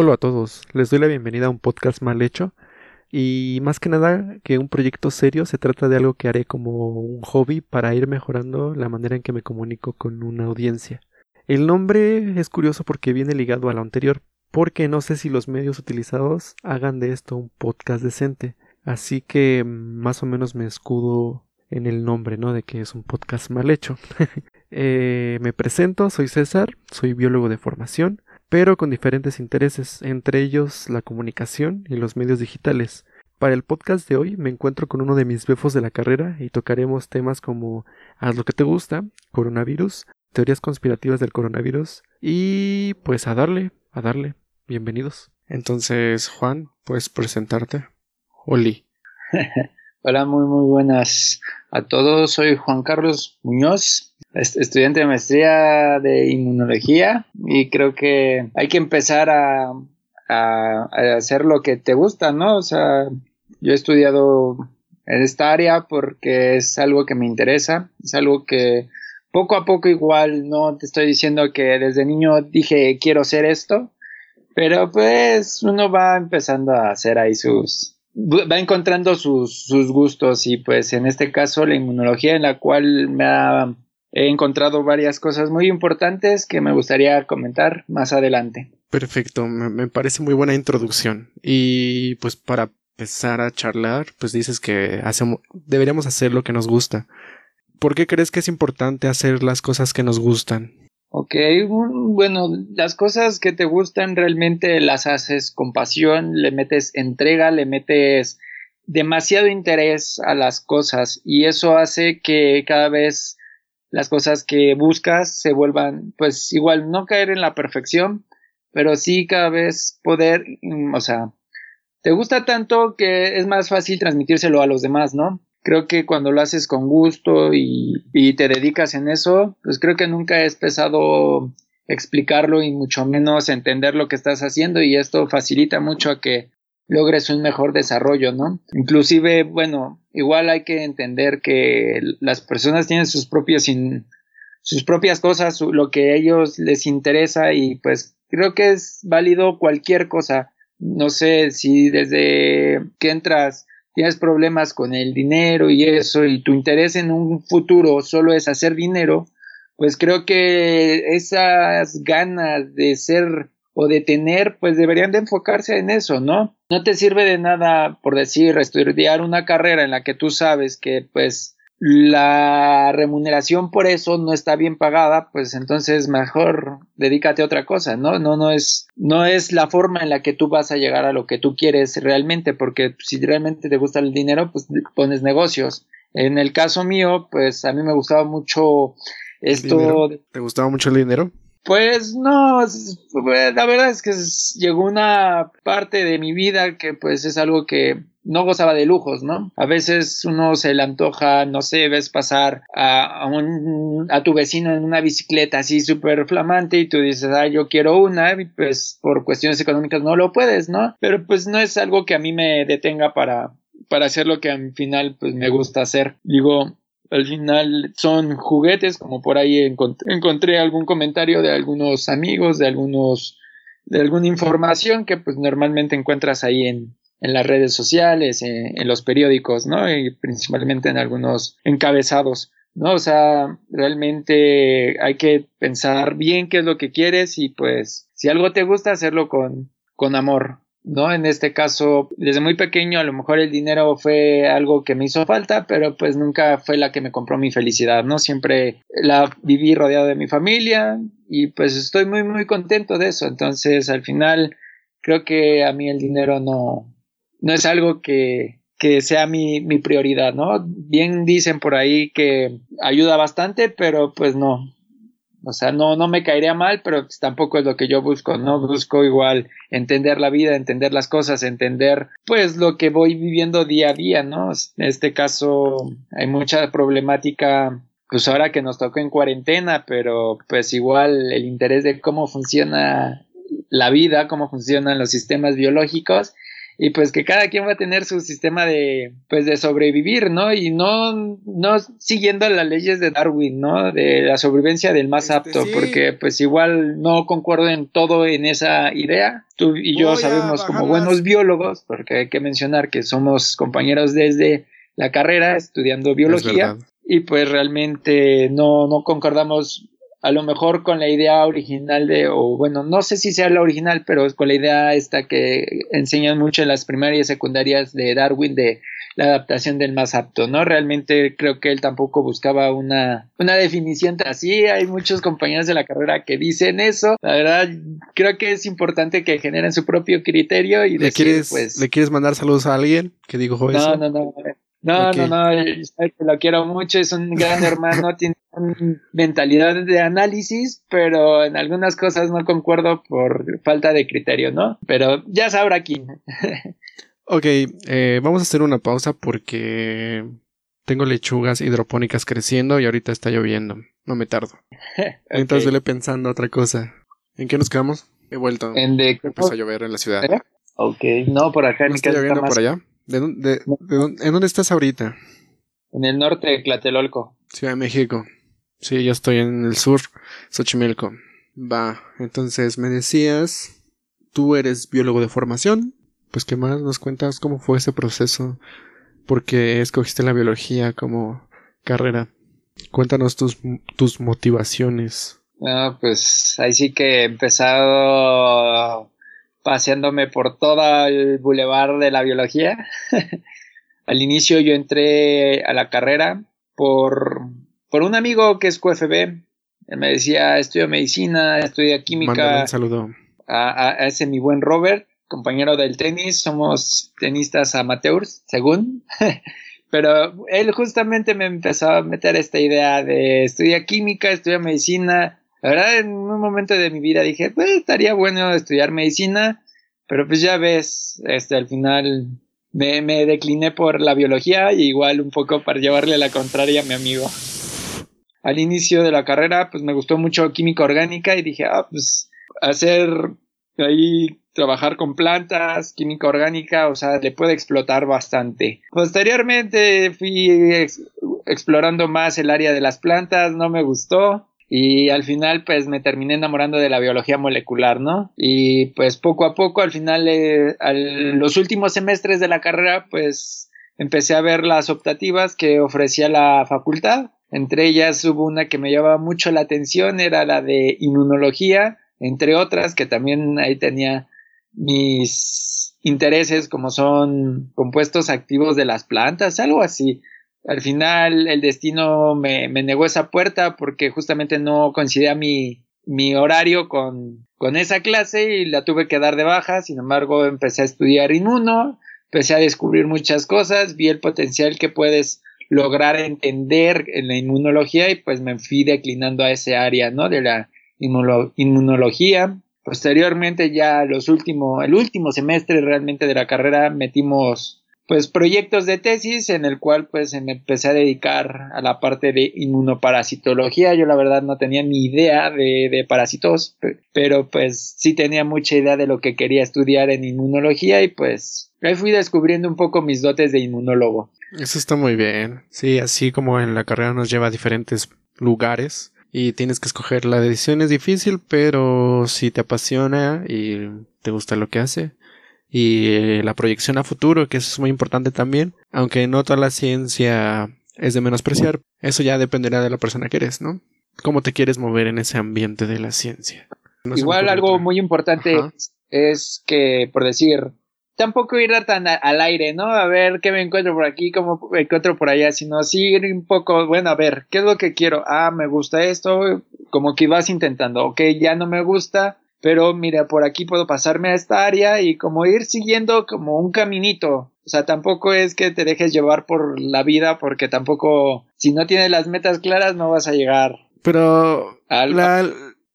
Hola a todos, les doy la bienvenida a un podcast mal hecho y más que nada que un proyecto serio se trata de algo que haré como un hobby para ir mejorando la manera en que me comunico con una audiencia. El nombre es curioso porque viene ligado a lo anterior, porque no sé si los medios utilizados hagan de esto un podcast decente, así que más o menos me escudo en el nombre, ¿no? De que es un podcast mal hecho. Eh, me presento, soy César, soy biólogo de formación, pero con diferentes intereses, entre ellos la comunicación y los medios digitales. Para el podcast de hoy me encuentro con uno de mis befos de la carrera y tocaremos temas como haz lo que te gusta, coronavirus, teorías conspirativas del coronavirus y pues a darle, a darle. Bienvenidos. Entonces, Juan, puedes presentarte. Oli. Hola, muy muy buenas a todos. Soy Juan Carlos Muñoz, estudiante de maestría de inmunología y creo que hay que empezar a, hacer lo que te gusta, ¿no? O sea, yo he estudiado en esta área porque es algo que me interesa, es algo que poco a poco igual, no te estoy diciendo que desde niño dije quiero ser esto, pero pues uno va empezando a hacer ahí sus, va encontrando sus, sus gustos y pues en este caso la inmunología en la cual me ha he encontrado varias cosas muy importantes que me gustaría comentar más adelante. Perfecto, me, parece muy buena introducción. Y pues para empezar a charlar, pues dices que hacemos, deberíamos hacer lo que nos gusta. ¿Por qué crees que es importante hacer las cosas que nos gustan? Ok, bueno, las cosas que te gustan realmente las haces con pasión, le metes entrega, le metes demasiado interés a las cosas y eso hace que cada vez las cosas que buscas se vuelvan, pues igual, no caer en la perfección, pero sí cada vez poder, mm, o sea, te gusta tanto que es más fácil transmitírselo a los demás, ¿no? Creo que cuando lo haces con gusto y, te dedicas en eso, pues creo que nunca es pesado explicarlo y mucho menos entender lo que estás haciendo y esto facilita mucho a que logres un mejor desarrollo, ¿no? Inclusive, bueno, igual hay que entender que las personas tienen sus propios sus propias cosas, lo que a ellos les interesa y pues creo que es válido cualquier cosa. No sé si desde que entras tienes problemas con el dinero y eso y tu interés en un futuro solo es hacer dinero, pues creo que esas ganas de ser o de tener, pues deberían de enfocarse en eso, ¿no? No te sirve de nada, por decir, estudiar una carrera en la que tú sabes que, pues, la remuneración por eso no está bien pagada, pues entonces mejor dedícate a otra cosa, ¿no? No, no es, no es la forma en la que tú vas a llegar a lo que tú quieres realmente, porque si realmente te gusta el dinero, pues pones negocios. En el caso mío, pues a mí me gustaba mucho esto. ¿Te gustaba mucho el dinero? Pues no, la verdad es que llegó una parte de mi vida que pues es algo que no gozaba de lujos, ¿no? A veces uno se le antoja, no sé, ves pasar a, un, a tu vecino en una bicicleta así súper flamante y tú dices, ah, yo quiero una, y pues por cuestiones económicas no lo puedes, ¿no? Pero pues no es algo que a mí me detenga para, para hacer lo que al final pues me gusta hacer. Digo, al final son juguetes, como por ahí encontré, algún comentario de algunos amigos, de algunos, de alguna información que pues normalmente encuentras ahí en, en las redes sociales, en, los periódicos, ¿no? Y principalmente en algunos encabezados, ¿no? O sea, realmente hay que pensar bien qué es lo que quieres y pues si algo te gusta, hacerlo con, con amor, ¿no? En este caso, desde muy pequeño, a lo mejor el dinero fue algo que me hizo falta, pero pues nunca fue la que me compró mi felicidad, ¿no? Siempre la viví rodeado de mi familia y pues estoy muy, muy contento de eso. Entonces, al final, creo que a mí el dinero no, no es algo que, que sea mi, mi prioridad, ¿no? Bien dicen por ahí que ayuda bastante, pero pues no, o sea, no, no me caería mal, pero pues tampoco es lo que yo busco, ¿no? Busco igual entender la vida, entender las cosas, entender pues lo que voy viviendo día a día, ¿no? En este caso hay mucha problemática pues ahora que nos tocó en cuarentena, pero pues igual el interés de cómo funciona la vida, cómo funcionan los sistemas biológicos y pues que cada quien va a tener su sistema de pues de sobrevivir, ¿no? Y no no siguiendo las leyes de Darwin, ¿no? De la sobrevivencia del más este, apto, porque pues igual no concuerdo en todo en esa idea. Tú y yo sabemos como buenos biólogos, porque hay que mencionar que somos compañeros desde la carrera estudiando biología y pues realmente no no concordamos a lo mejor con la idea original de, o bueno, no sé si sea la original, pero con la idea esta que enseñan mucho en las primarias y secundarias de Darwin de la adaptación del más apto, ¿no? Realmente creo que él tampoco buscaba una, una definición así, hay muchos compañeros de la carrera que dicen eso, la verdad creo que es importante que generen su propio criterio y ¿Le quieres, pues... ¿Le quieres mandar saludos a alguien que dijo no, eso? No, no, no, no, no, no, lo quiero mucho, es un gran hermano, tiene una mentalidad de análisis, pero en algunas cosas no concuerdo por falta de criterio, ¿no? Pero ya sabrá quién. ok, eh, vamos a hacer una pausa porque tengo lechugas hidropónicas creciendo y ahorita está lloviendo, no me tardo. Entonces okay. pensando otra cosa. ¿En qué nos quedamos? He vuelto. En de... Empezó a llover en la ciudad. ¿Eh? Ok, no, por acá en ¿No está lloviendo por allá? ¿De, dónde, de, de dónde, ¿En dónde estás ahorita? En el norte de Tlatelolco. Ciudad de México. Sí, yo estoy en el sur, Xochimilco. Va, entonces me decías, tú eres biólogo de formación. Pues, ¿qué más nos cuentas? ¿Cómo fue ese proceso? ¿Por qué escogiste la biología como carrera? Cuéntanos tus, tus motivaciones. No, pues ahí sí que he empezado paseándome por todo el bulevar de la biología. Al inicio yo entré a la carrera por, por un amigo que es QFB. Él me decía, estudio medicina, estudia química. Mándale un saludo. A, a, a, ese mi buen Robert, compañero del tenis. Somos tenistas amateurs, según. Pero él justamente me empezó a meter esta idea de estudia química, estudia medicina. La verdad, en un momento de mi vida dije, pues estaría bueno estudiar medicina, pero pues ya ves, este, al final me, me decliné por la biología y igual un poco para llevarle la contraria a mi amigo. Al inicio de la carrera, pues me gustó mucho química orgánica y dije, ah, pues hacer ahí trabajar con plantas, química orgánica, o sea, le puede explotar bastante. Posteriormente fui ex explorando más el área de las plantas, no me gustó y al final pues me terminé enamorando de la biología molecular, ¿no? Y pues poco a poco al final, eh, los últimos semestres de la carrera pues empecé a ver las optativas que ofrecía la facultad. Entre ellas hubo una que me llamaba mucho la atención, era la de inmunología, entre otras que también ahí tenía mis intereses como son compuestos activos de las plantas, algo así. Al final el destino me, me negó esa puerta porque justamente no coincidía mi, mi horario con, con esa clase y la tuve que dar de baja. Sin embargo, empecé a estudiar inmuno, empecé a descubrir muchas cosas, vi el potencial que puedes lograr entender en la inmunología y pues me fui declinando a ese área, ¿no? De la inmuno inmunología. Posteriormente ya los últimos, el último semestre realmente de la carrera metimos pues proyectos de tesis en el cual pues me empecé a dedicar a la parte de inmunoparasitología. Yo la verdad no tenía ni idea de, de parásitos, pero pues sí tenía mucha idea de lo que quería estudiar en inmunología y pues ahí fui descubriendo un poco mis dotes de inmunólogo. Eso está muy bien. Sí, así como en la carrera nos lleva a diferentes lugares y tienes que escoger. La decisión es difícil, pero si te apasiona y te gusta lo que hace. Y eh, la proyección a futuro, que eso es muy importante también, aunque no toda la ciencia es de menospreciar, eso ya dependerá de la persona que eres, ¿no? ¿Cómo te quieres mover en ese ambiente de la ciencia? No Igual algo otra. muy importante Ajá. es que, por decir, tampoco ir tan a, al aire, ¿no? A ver qué me encuentro por aquí, cómo me encuentro por allá, sino sí ir un poco, bueno, a ver, ¿qué es lo que quiero? Ah, me gusta esto, como que vas intentando, ok, ya no me gusta, pero mira, por aquí puedo pasarme a esta área y como ir siguiendo como un caminito. O sea, tampoco es que te dejes llevar por la vida porque tampoco, si no tienes las metas claras, no vas a llegar. Pero la,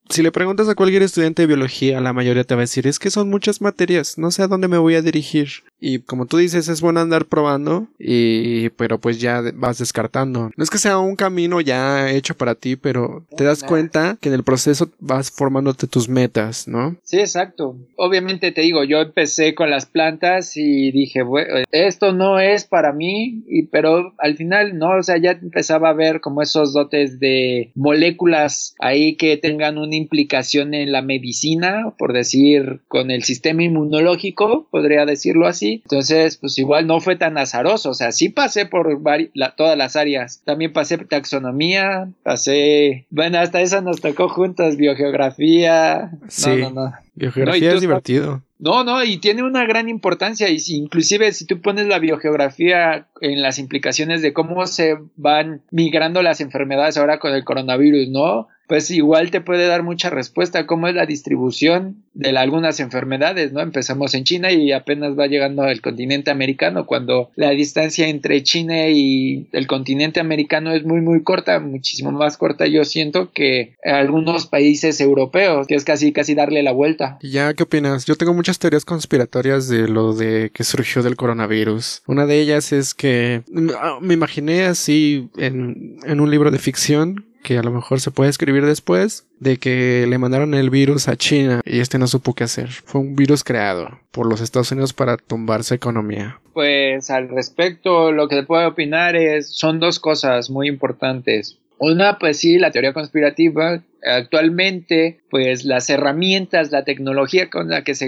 si le preguntas a cualquier estudiante de biología, la mayoría te va a decir, es que son muchas materias, no sé a dónde me voy a dirigir. Y como tú dices, es bueno andar probando, y, pero pues ya vas descartando. No es que sea un camino ya hecho para ti, pero te das cuenta que en el proceso vas formándote tus metas, ¿no? Sí, exacto. Obviamente te digo, yo empecé con las plantas y dije, bueno, esto no es para mí, y, pero al final no, o sea, ya empezaba a ver como esos dotes de moléculas ahí que tengan una implicación en la medicina, por decir, con el sistema inmunológico, podría decirlo así. Entonces, pues igual no fue tan azaroso, o sea, sí pasé por todas las áreas. También pasé taxonomía, pasé, bueno, hasta esa nos tocó juntas, biogeografía. Sí. No, no, no. Biogeografía es divertido. No, no, y tiene una gran importancia y si, inclusive si tú pones la biogeografía en las implicaciones de cómo se van migrando las enfermedades ahora con el coronavirus, ¿no? Pues igual te puede dar mucha respuesta cómo es la distribución de algunas enfermedades, ¿no? Empezamos en China y apenas va llegando al continente americano cuando la distancia entre China y el continente americano es muy muy corta, muchísimo más corta yo siento que algunos países europeos, que es casi casi darle la vuelta. ¿Ya qué opinas? Yo tengo muchas teorías conspiratorias de lo de que surgió del coronavirus. Una de ellas es que me imaginé así en, en un libro de ficción que a lo mejor se puede escribir después, de que le mandaron el virus a China y este no supo qué hacer. Fue un virus creado por los Estados Unidos para tumbar su economía. Pues al respecto, lo que puedo opinar es, son dos cosas muy importantes. Una, pues sí, la teoría conspirativa. Actualmente, pues las herramientas, la tecnología con la que se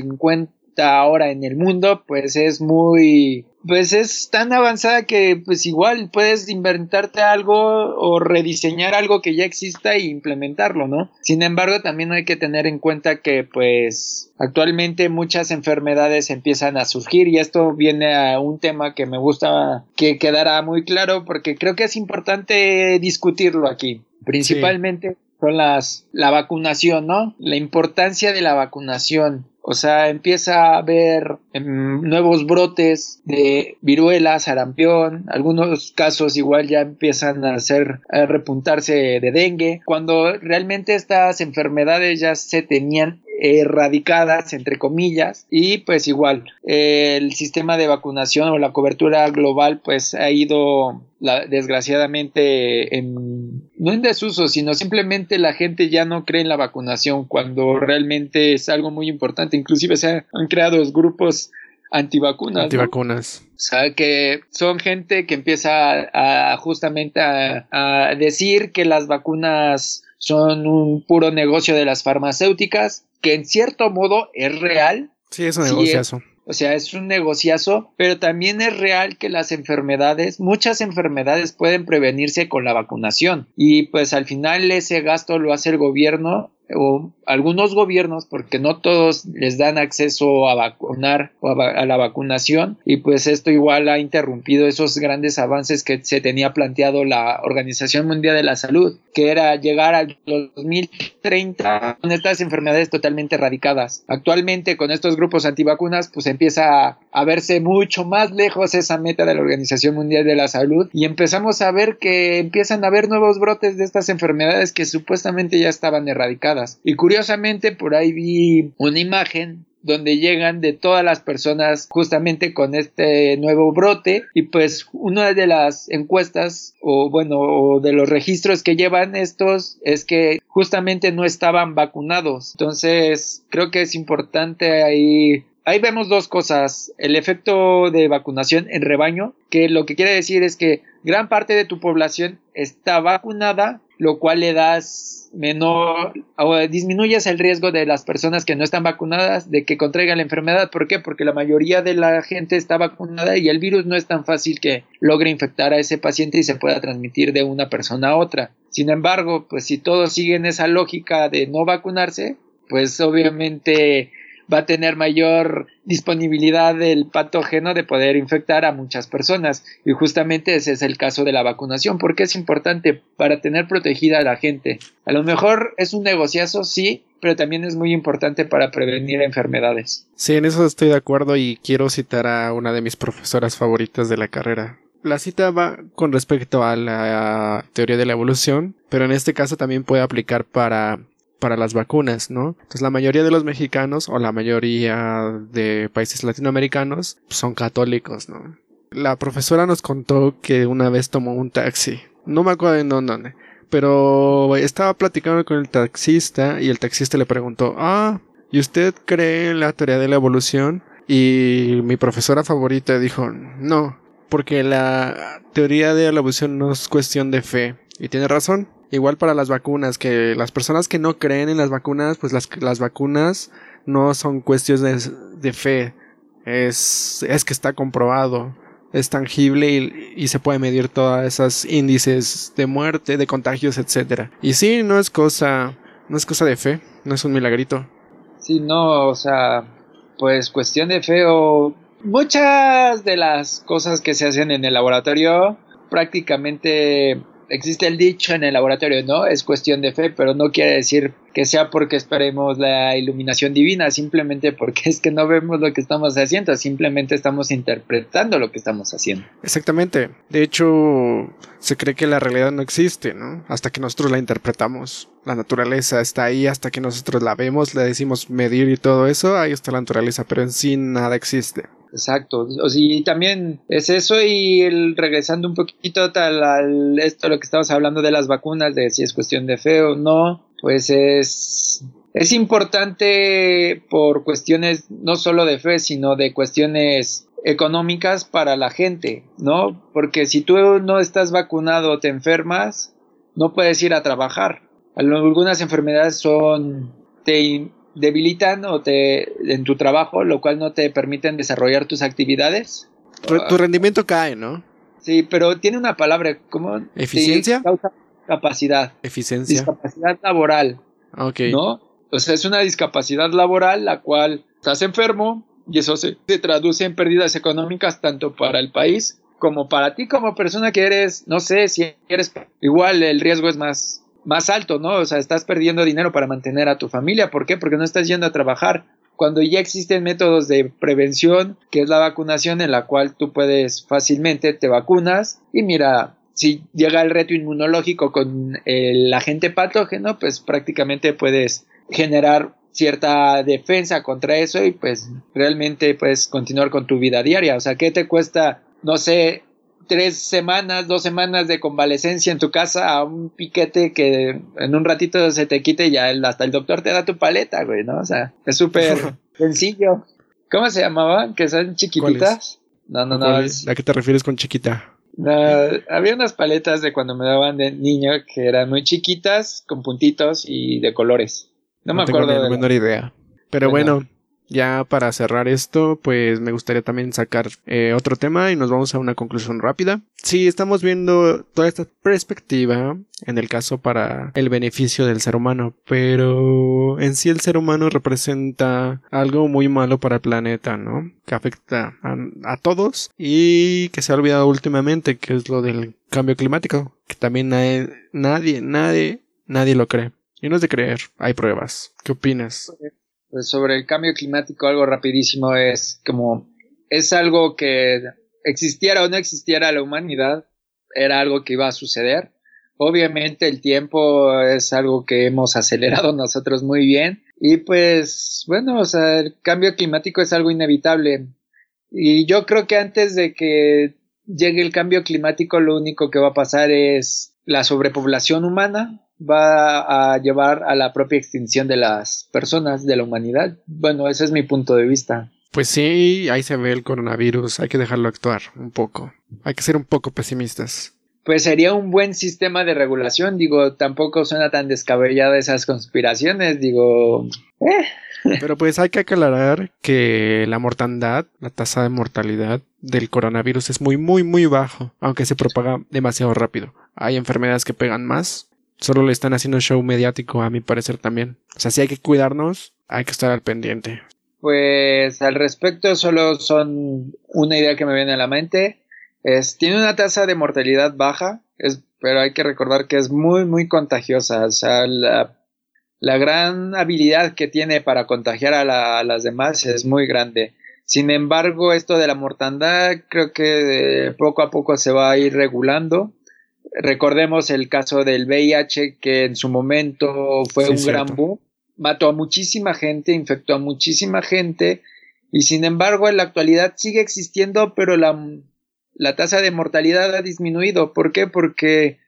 ahora en el mundo, pues es muy pues es tan avanzada que pues igual puedes inventarte algo o rediseñar algo que ya exista e implementarlo, ¿no? Sin embargo, también hay que tener en cuenta que pues actualmente muchas enfermedades empiezan a surgir y esto viene a un tema que me gusta que quedara muy claro porque creo que es importante discutirlo aquí. Principalmente las la vacunación, ¿no? La importancia de la vacunación. O sea, empieza a haber em, nuevos brotes de viruela, sarampión, algunos casos igual ya empiezan a hacer a repuntarse de dengue, cuando realmente estas enfermedades ya se tenían erradicadas entre comillas y pues igual el sistema de vacunación o la cobertura global pues ha ido desgraciadamente en, no en desuso sino simplemente la gente ya no cree en la vacunación cuando realmente es algo muy importante inclusive se han creado grupos antivacunas. Antivacunas. O sea, que son gente que empieza a, justamente a, decir que las vacunas son un puro negocio de las farmacéuticas que en cierto modo es real. Sí, es un negociazo. o sea, es un negociazo, pero también es real que las enfermedades, muchas enfermedades pueden prevenirse con la vacunación. Y pues al final ese gasto lo hace el gobierno o algunos gobiernos, porque no todos les dan acceso a vacunar o a, la vacunación, y pues esto igual ha interrumpido esos grandes avances que se tenía planteado la Organización Mundial de la Salud, que era llegar al 2030 con estas enfermedades totalmente erradicadas. Actualmente con estos grupos antivacunas, pues empieza a, verse mucho más lejos esa meta de la Organización Mundial de la Salud y empezamos a ver que empiezan a haber nuevos brotes de estas enfermedades que supuestamente ya estaban erradicadas. Y curiosamente por ahí vi una imagen donde llegan de todas las personas justamente con este nuevo brote. Y pues una de las encuestas o bueno o de los registros que llevan estos es que justamente no estaban vacunados. Entonces creo que es importante ahí ahí vemos dos cosas. El efecto de vacunación en rebaño que lo que quiere decir es que gran parte de tu población está vacunada lo cual le das menor o disminuyes el riesgo de las personas que no están vacunadas de que contraigan la enfermedad. ¿Por qué? Porque la mayoría de la gente está vacunada y el virus no es tan fácil que logre infectar a ese paciente y se pueda transmitir de una persona a otra. Sin embargo, pues si todos siguen esa lógica de no vacunarse, pues obviamente va a tener mayor disponibilidad del patógeno de poder infectar a muchas personas. Y justamente ese es el caso de la vacunación, porque es importante para tener protegida a la gente. A lo mejor es un negociazo, sí, pero también es muy importante para prevenir enfermedades. Sí, en eso estoy de acuerdo y quiero citar a una de mis profesoras favoritas de la carrera. La cita va con respecto a la teoría de la evolución, pero en este caso también puede aplicar para para las vacunas, ¿no? Entonces la mayoría de los mexicanos o la mayoría de países latinoamericanos son católicos, ¿no? La profesora nos contó que una vez tomó un taxi. No me acuerdo en dónde, pero estaba platicando con el taxista y el taxista le preguntó, ah, ¿y usted cree en la teoría de la evolución? Y mi profesora favorita dijo, no, porque la teoría de la evolución no es cuestión de fe. Y tiene razón. Igual para las vacunas, que las personas que no creen en las vacunas, pues las, las vacunas no son cuestiones de, fe. Es, es que está comprobado, es tangible y, se puede medir todas esas índices de muerte, de contagios, etcétera. Y sí, no es cosa, no es cosa de fe, no es un milagrito. Sí, no, o sea, pues cuestión de fe o muchas de las cosas que se hacen en el laboratorio prácticamente existe el dicho en el laboratorio, ¿no? Es cuestión de fe, pero no quiere decir que sea porque esperemos la iluminación divina, simplemente porque es que no vemos lo que estamos haciendo, simplemente estamos interpretando lo que estamos haciendo. Exactamente. De hecho, se cree que la realidad no existe, ¿no? Hasta que nosotros la interpretamos. La naturaleza está ahí hasta que nosotros la vemos, le decimos medir y todo eso, ahí está la naturaleza, pero en sí nada existe. Exacto, o sea, también es eso y el, regresando un poquito tal al esto lo que estamos hablando de las vacunas, de si es cuestión de fe o no, pues es es importante por cuestiones no solo de fe, sino de cuestiones económicas para la gente, ¿no? Porque si tú no estás vacunado o te enfermas, no puedes ir a trabajar. Algunas enfermedades son te debilitan o te en tu trabajo, lo cual no te permiten desarrollar tus actividades. Tu, rendimiento cae, ¿no? Sí, pero tiene una palabra como eficiencia, capacidad, eficiencia, discapacidad laboral. Ok. ¿No? O sea, es una discapacidad laboral la cual estás enfermo y eso se, se traduce en pérdidas económicas tanto para el país como para ti como persona que eres, no sé, si eres igual el riesgo es más más alto, ¿no? O sea, estás perdiendo dinero para mantener a tu familia. ¿Por qué? Porque no estás yendo a trabajar. Cuando ya existen métodos de prevención, que es la vacunación, en la cual tú puedes fácilmente te vacunas y mira, si llega el reto inmunológico con el agente patógeno, pues prácticamente puedes generar cierta defensa contra eso y pues realmente puedes continuar con tu vida diaria. O sea, ¿qué te cuesta, no sé, tres semanas, dos semanas de convalecencia en tu casa a un piquete que en un ratito se te quite y ya hasta el doctor te da tu paleta, güey, ¿no? O sea, es súper sencillo. ¿Cómo se llamaban? ¿Que son chiquititas? No, no, no. ¿A qué te refieres con chiquita? Había unas paletas de cuando me daban de niño que eran muy chiquitas, con puntitos y de colores. No, me acuerdo. Tengo ni la menor idea. Pero bueno ya para cerrar esto, pues me gustaría también sacar eh, otro tema y nos vamos a una conclusión rápida. Sí, estamos viendo toda esta perspectiva en el caso para el beneficio del ser humano, pero en sí el ser humano representa algo muy malo para el planeta, ¿no? Que afecta a, todos y que se ha olvidado últimamente, que es lo del cambio climático, que también nadie, nadie, nadie, nadie lo cree. Y no es de creer, hay pruebas. ¿Qué opinas? Sobre el cambio climático, algo rapidísimo es como es algo que existiera o no existiera la humanidad, era algo que iba a suceder. Obviamente el tiempo es algo que hemos acelerado nosotros muy bien. Y pues bueno, o sea, el cambio climático es algo inevitable. Y yo creo que antes de que llegue el cambio climático lo único que va a pasar es la sobrepoblación humana, va a llevar a la propia extinción de las personas, de la humanidad. Bueno, ese es mi punto de vista. Pues sí, ahí se ve el coronavirus, hay que dejarlo actuar un poco. Hay que ser un poco pesimistas. Pues sería un buen sistema de regulación, digo, tampoco suena tan descabellada esas conspiraciones, digo... Eh. Pero pues hay que aclarar que la mortandad, la tasa de mortalidad del coronavirus es muy, muy, muy bajo, aunque se propaga demasiado rápido. Hay enfermedades que pegan más solo le están haciendo show mediático, a mi parecer también. O sea, si hay que cuidarnos, hay que estar al pendiente. Pues al respecto, solo son una idea que me viene a la mente. Es, tiene una tasa de mortalidad baja, es, pero hay que recordar que es muy, muy contagiosa. O sea, la, la gran habilidad que tiene para contagiar a, a, las demás es muy grande. Sin embargo, esto de la mortandad creo que poco a poco se va a ir regulando Recordemos el caso del VIH, que en su momento fue un gran boom, mató a muchísima gente, infectó a muchísima gente, y sin embargo en la actualidad sigue existiendo, pero la, la tasa de mortalidad ha disminuido. ¿Por qué? Porque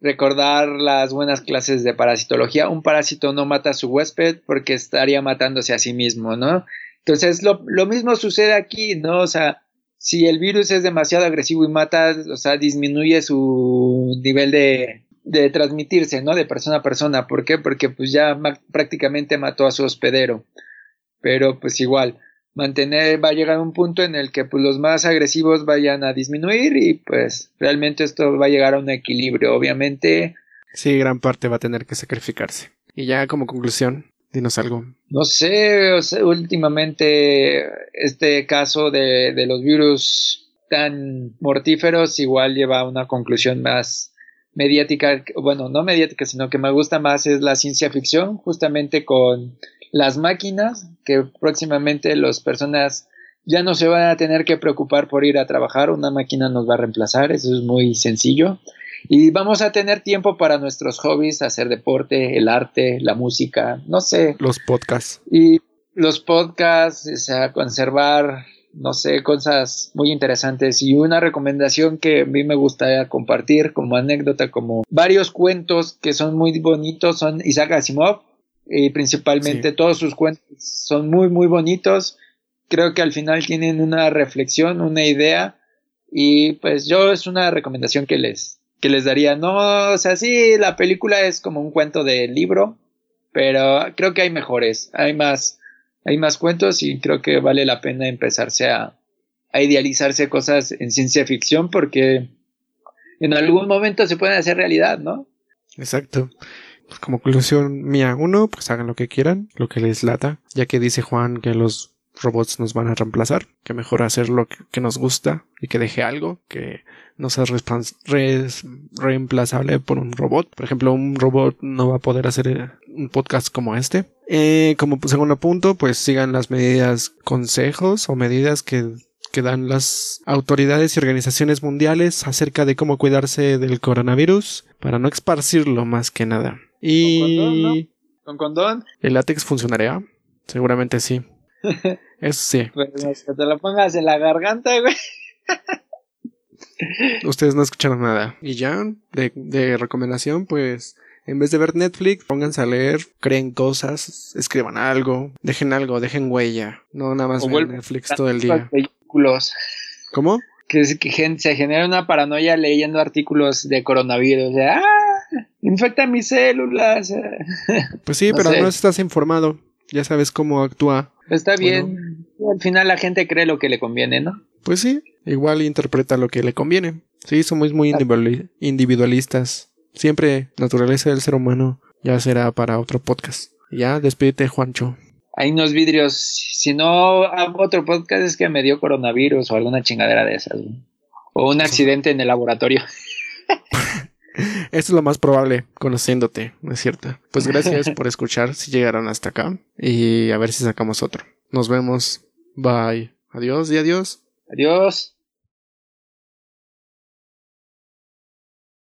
recordar las buenas clases de parasitología, un parásito no mata a su huésped porque estaría matándose a sí mismo, ¿no? Entonces lo, lo mismo sucede aquí, ¿no? O sea, si el virus es demasiado agresivo y mata, o sea, disminuye su nivel de, de transmitirse, ¿no? De persona a persona. ¿Por qué? Porque pues ya prácticamente mató a su hospedero. Pero pues igual, mantener, va a llegar un punto en el que pues, los más agresivos vayan a disminuir y pues realmente esto va a llegar a un equilibrio. Obviamente. Sí, gran parte va a tener que sacrificarse. Y ya como conclusión, dinos algo. No sé, últimamente este caso de, de los virus tan mortíferos igual lleva a una conclusión más mediática, bueno, no mediática, sino que me gusta más es la ciencia ficción, justamente con las máquinas, que próximamente las personas ya no se van a tener que preocupar por ir a trabajar, una máquina nos va a reemplazar, eso es muy sencillo. Y vamos a tener tiempo para nuestros hobbies, hacer deporte, el arte, la música, no sé. Los podcasts. Y los podcasts, o sea, conservar, no sé, cosas muy interesantes. Y una recomendación que a mí me gustaría compartir como anécdota, como varios cuentos que son muy bonitos, son Isaac Asimov, y principalmente todos sus cuentos son muy muy bonitos creo que al final tienen una reflexión una idea y pues yo es una recomendación que les que les daría no o sea sí la película es como un cuento de libro pero creo que hay mejores hay más hay más cuentos y creo que vale la pena empezarse a, a idealizarse cosas en ciencia ficción porque en algún momento se pueden hacer realidad no exacto. Como conclusión mía, uno, pues hagan lo que quieran, lo que les lata, ya que dice Juan que los robots nos van a reemplazar, que mejor hacer lo que, nos gusta y que deje algo, que no sea reemplazable por un robot. Por ejemplo, un robot no va a poder hacer eh, un podcast como este. Eh, como segundo punto, pues sigan las medidas, consejos o medidas que que dan las autoridades y organizaciones mundiales acerca de cómo cuidarse del coronavirus para no esparcirlo más que nada. Y... ¿Con condón? ¿El látex funcionaría? Seguramente sí. Eso sí. Pues que te lo pongas en la garganta, güey. Ustedes no escucharon nada. Y ya, de, de recomendación, pues en vez de ver Netflix, pónganse a leer, creen cosas, escriban algo, dejen algo, dejen huella. No nada más ver Netflix todo el día. ¿Cómo? Que, que se genera una paranoia leyendo artículos de coronavirus. De, ¡Ah! infecta mis células. Pues sí, pero no estás informado. Ya sabes cómo actúa. Está bien. Al final la gente cree lo que le conviene, ¿no? Pues sí, igual interpreta lo que le conviene. Sí, somos muy individualistas. Siempre naturaleza del ser humano ya será para otro podcast. Ya, despídete, Juancho. Hay unos vidrios. Si no hago otro podcast es que me dio coronavirus o alguna chingadera de esas. O un accidente en el laboratorio. Esto es lo más probable, conociéndote, ¿no es cierto? Pues gracias por escuchar si llegaron hasta acá y a ver si sacamos otro. Nos vemos. Bye. Adiós y adiós. Adiós.